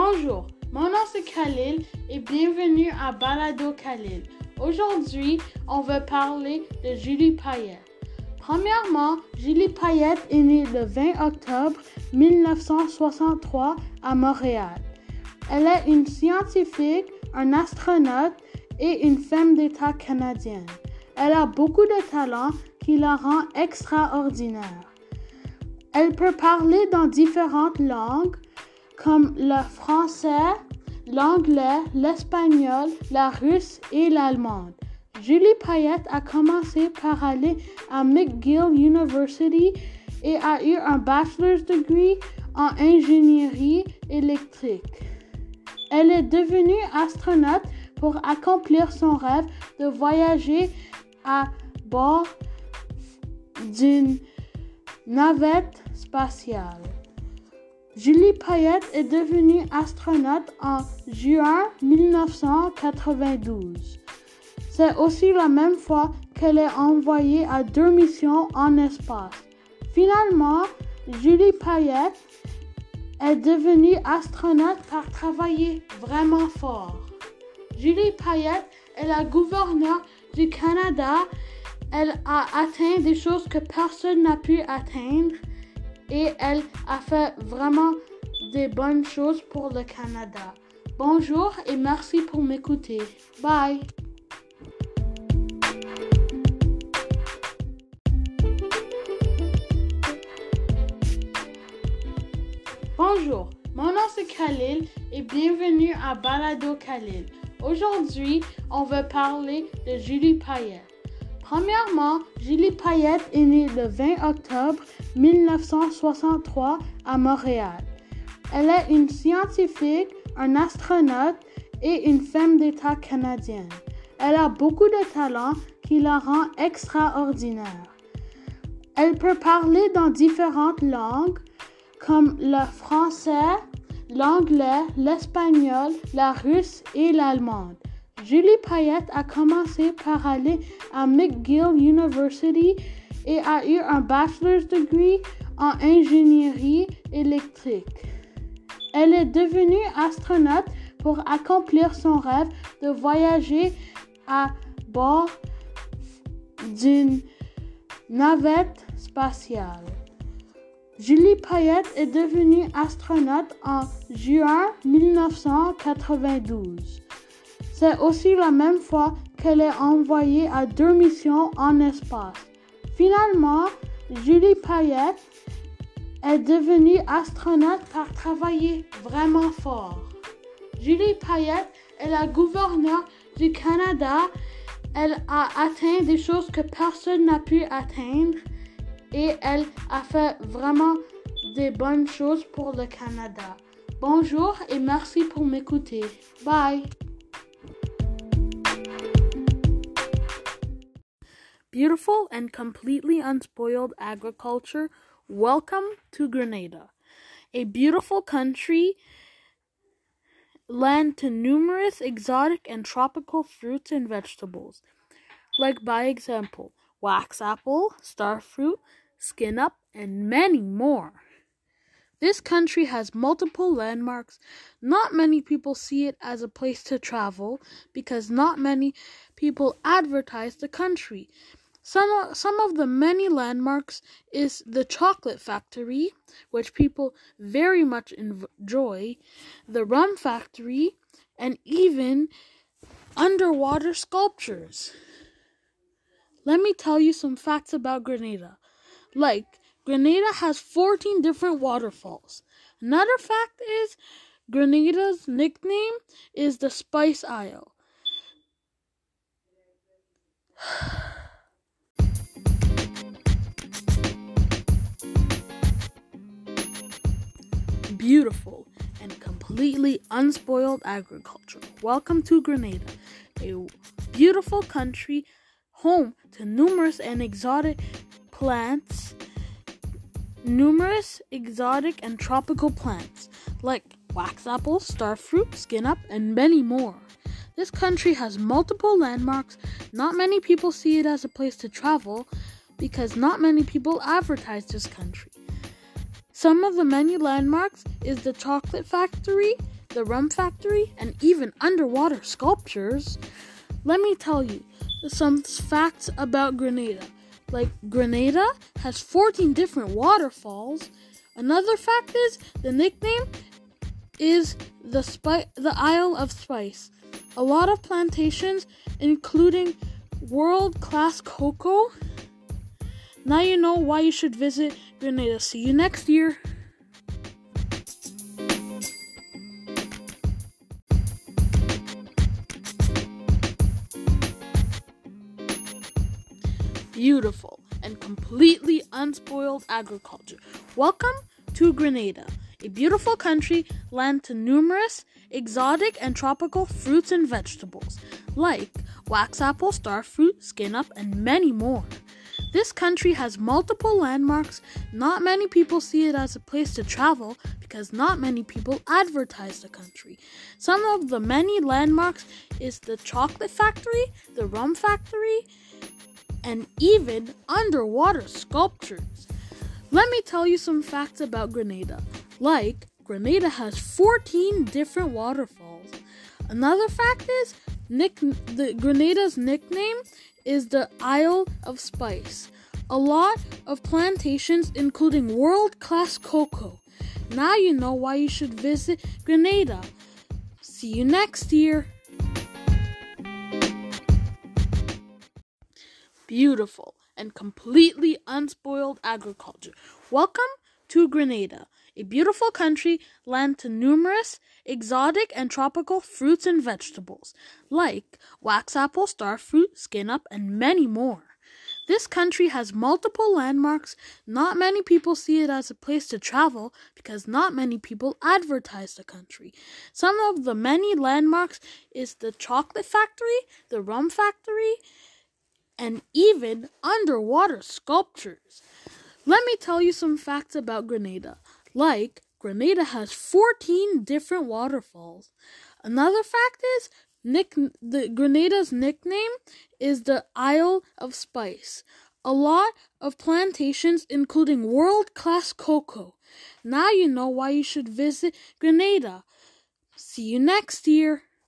Bonjour, mon nom c'est Khalil et bienvenue à Balado Khalil. Aujourd'hui, on va parler de Julie Payette. Premièrement, Julie Payette est née le 20 octobre 1963 à Montréal. Elle est une scientifique, un astronaute et une femme d'État canadienne. Elle a beaucoup de talent qui la rend extraordinaire. Elle peut parler dans différentes langues comme le français, l'anglais, l'espagnol, la russe et l'allemande. Julie Payette a commencé par aller à McGill University et a eu un bachelor's degree en ingénierie électrique. Elle est devenue astronaute pour accomplir son rêve de voyager à bord d'une navette spatiale. Julie Payette est devenue astronaute en juin 1992. C'est aussi la même fois qu'elle est envoyée à deux missions en espace. Finalement, Julie Payette est devenue astronaute par travailler vraiment fort. Julie Payette est la gouverneure du Canada. Elle a atteint des choses que personne n'a pu atteindre et elle a fait vraiment des bonnes choses pour le Canada. Bonjour et merci pour m'écouter. Bye. Bonjour, mon nom c'est Khalil et bienvenue à Balado Khalil. Aujourd'hui, on va parler de Julie Payette. Premièrement, Julie Payette est née le 20 octobre 1963 à Montréal. Elle est une scientifique, un astronaute et une femme d'État canadienne. Elle a beaucoup de talent qui la rend extraordinaire. Elle peut parler dans différentes langues comme le français, l'anglais, l'espagnol, la russe et l'allemande. Julie Payette a commencé par aller à McGill University et a eu un bachelor's degree en ingénierie électrique. Elle est devenue astronaute pour accomplir son rêve de voyager à bord d'une navette spatiale. Julie Payette est devenue astronaute en juin 1992. C'est aussi la même fois qu'elle est envoyée à deux missions en espace. Finalement, Julie Payette est devenue astronaute par travailler vraiment fort. Julie Payette est la gouverneure du Canada. Elle a atteint des choses que personne n'a pu atteindre et elle a fait vraiment des bonnes choses pour le Canada. Bonjour et merci pour m'écouter. Bye. Beautiful and completely unspoiled agriculture. Welcome to Grenada, a beautiful country land to numerous exotic and tropical fruits and vegetables, like by example, wax apple, star fruit, skin up, and many more. This country has multiple landmarks. Not many people see it as a place to travel because not many people advertise the country. Some, some of the many landmarks is the chocolate factory, which people very much enjoy, the rum factory, and even underwater sculptures. Let me tell you some facts about Grenada. Like, Grenada has 14 different waterfalls. Another fact is Grenada's nickname is the Spice Isle. Beautiful and completely unspoiled agriculture. Welcome to Grenada, a beautiful country home to numerous and exotic plants numerous exotic and tropical plants like wax apple, starfruit, skin up, and many more. This country has multiple landmarks. Not many people see it as a place to travel because not many people advertise this country. Some of the many landmarks is the chocolate factory, the rum factory, and even underwater sculptures. Let me tell you some facts about Grenada. Like, Grenada has 14 different waterfalls. Another fact is the nickname is the, Spi- the Isle of Spice. A lot of plantations, including world class cocoa. Now you know why you should visit Grenada. See you next year. Beautiful and completely unspoiled agriculture. Welcome to Grenada, a beautiful country land to numerous exotic and tropical fruits and vegetables like wax apple, star fruit, skin up, and many more. This country has multiple landmarks. Not many people see it as a place to travel because not many people advertise the country. Some of the many landmarks is the chocolate factory, the rum factory, and even underwater sculptures. Let me tell you some facts about Grenada. Like, Grenada has 14 different waterfalls. Another fact is Nick, the Grenada's nickname is the Isle of Spice. A lot of plantations, including world class cocoa. Now you know why you should visit Grenada. See you next year. Beautiful and completely unspoiled agriculture. Welcome to Grenada a beautiful country land to numerous exotic and tropical fruits and vegetables, like wax apple, star fruit, skin up, and many more. This country has multiple landmarks. Not many people see it as a place to travel because not many people advertise the country. Some of the many landmarks is the chocolate factory, the rum factory, and even underwater sculptures. Let me tell you some facts about Grenada. Like, Grenada has 14 different waterfalls. Another fact is Nick, the Grenada's nickname is the Isle of Spice. A lot of plantations, including world class cocoa. Now you know why you should visit Grenada. See you next year.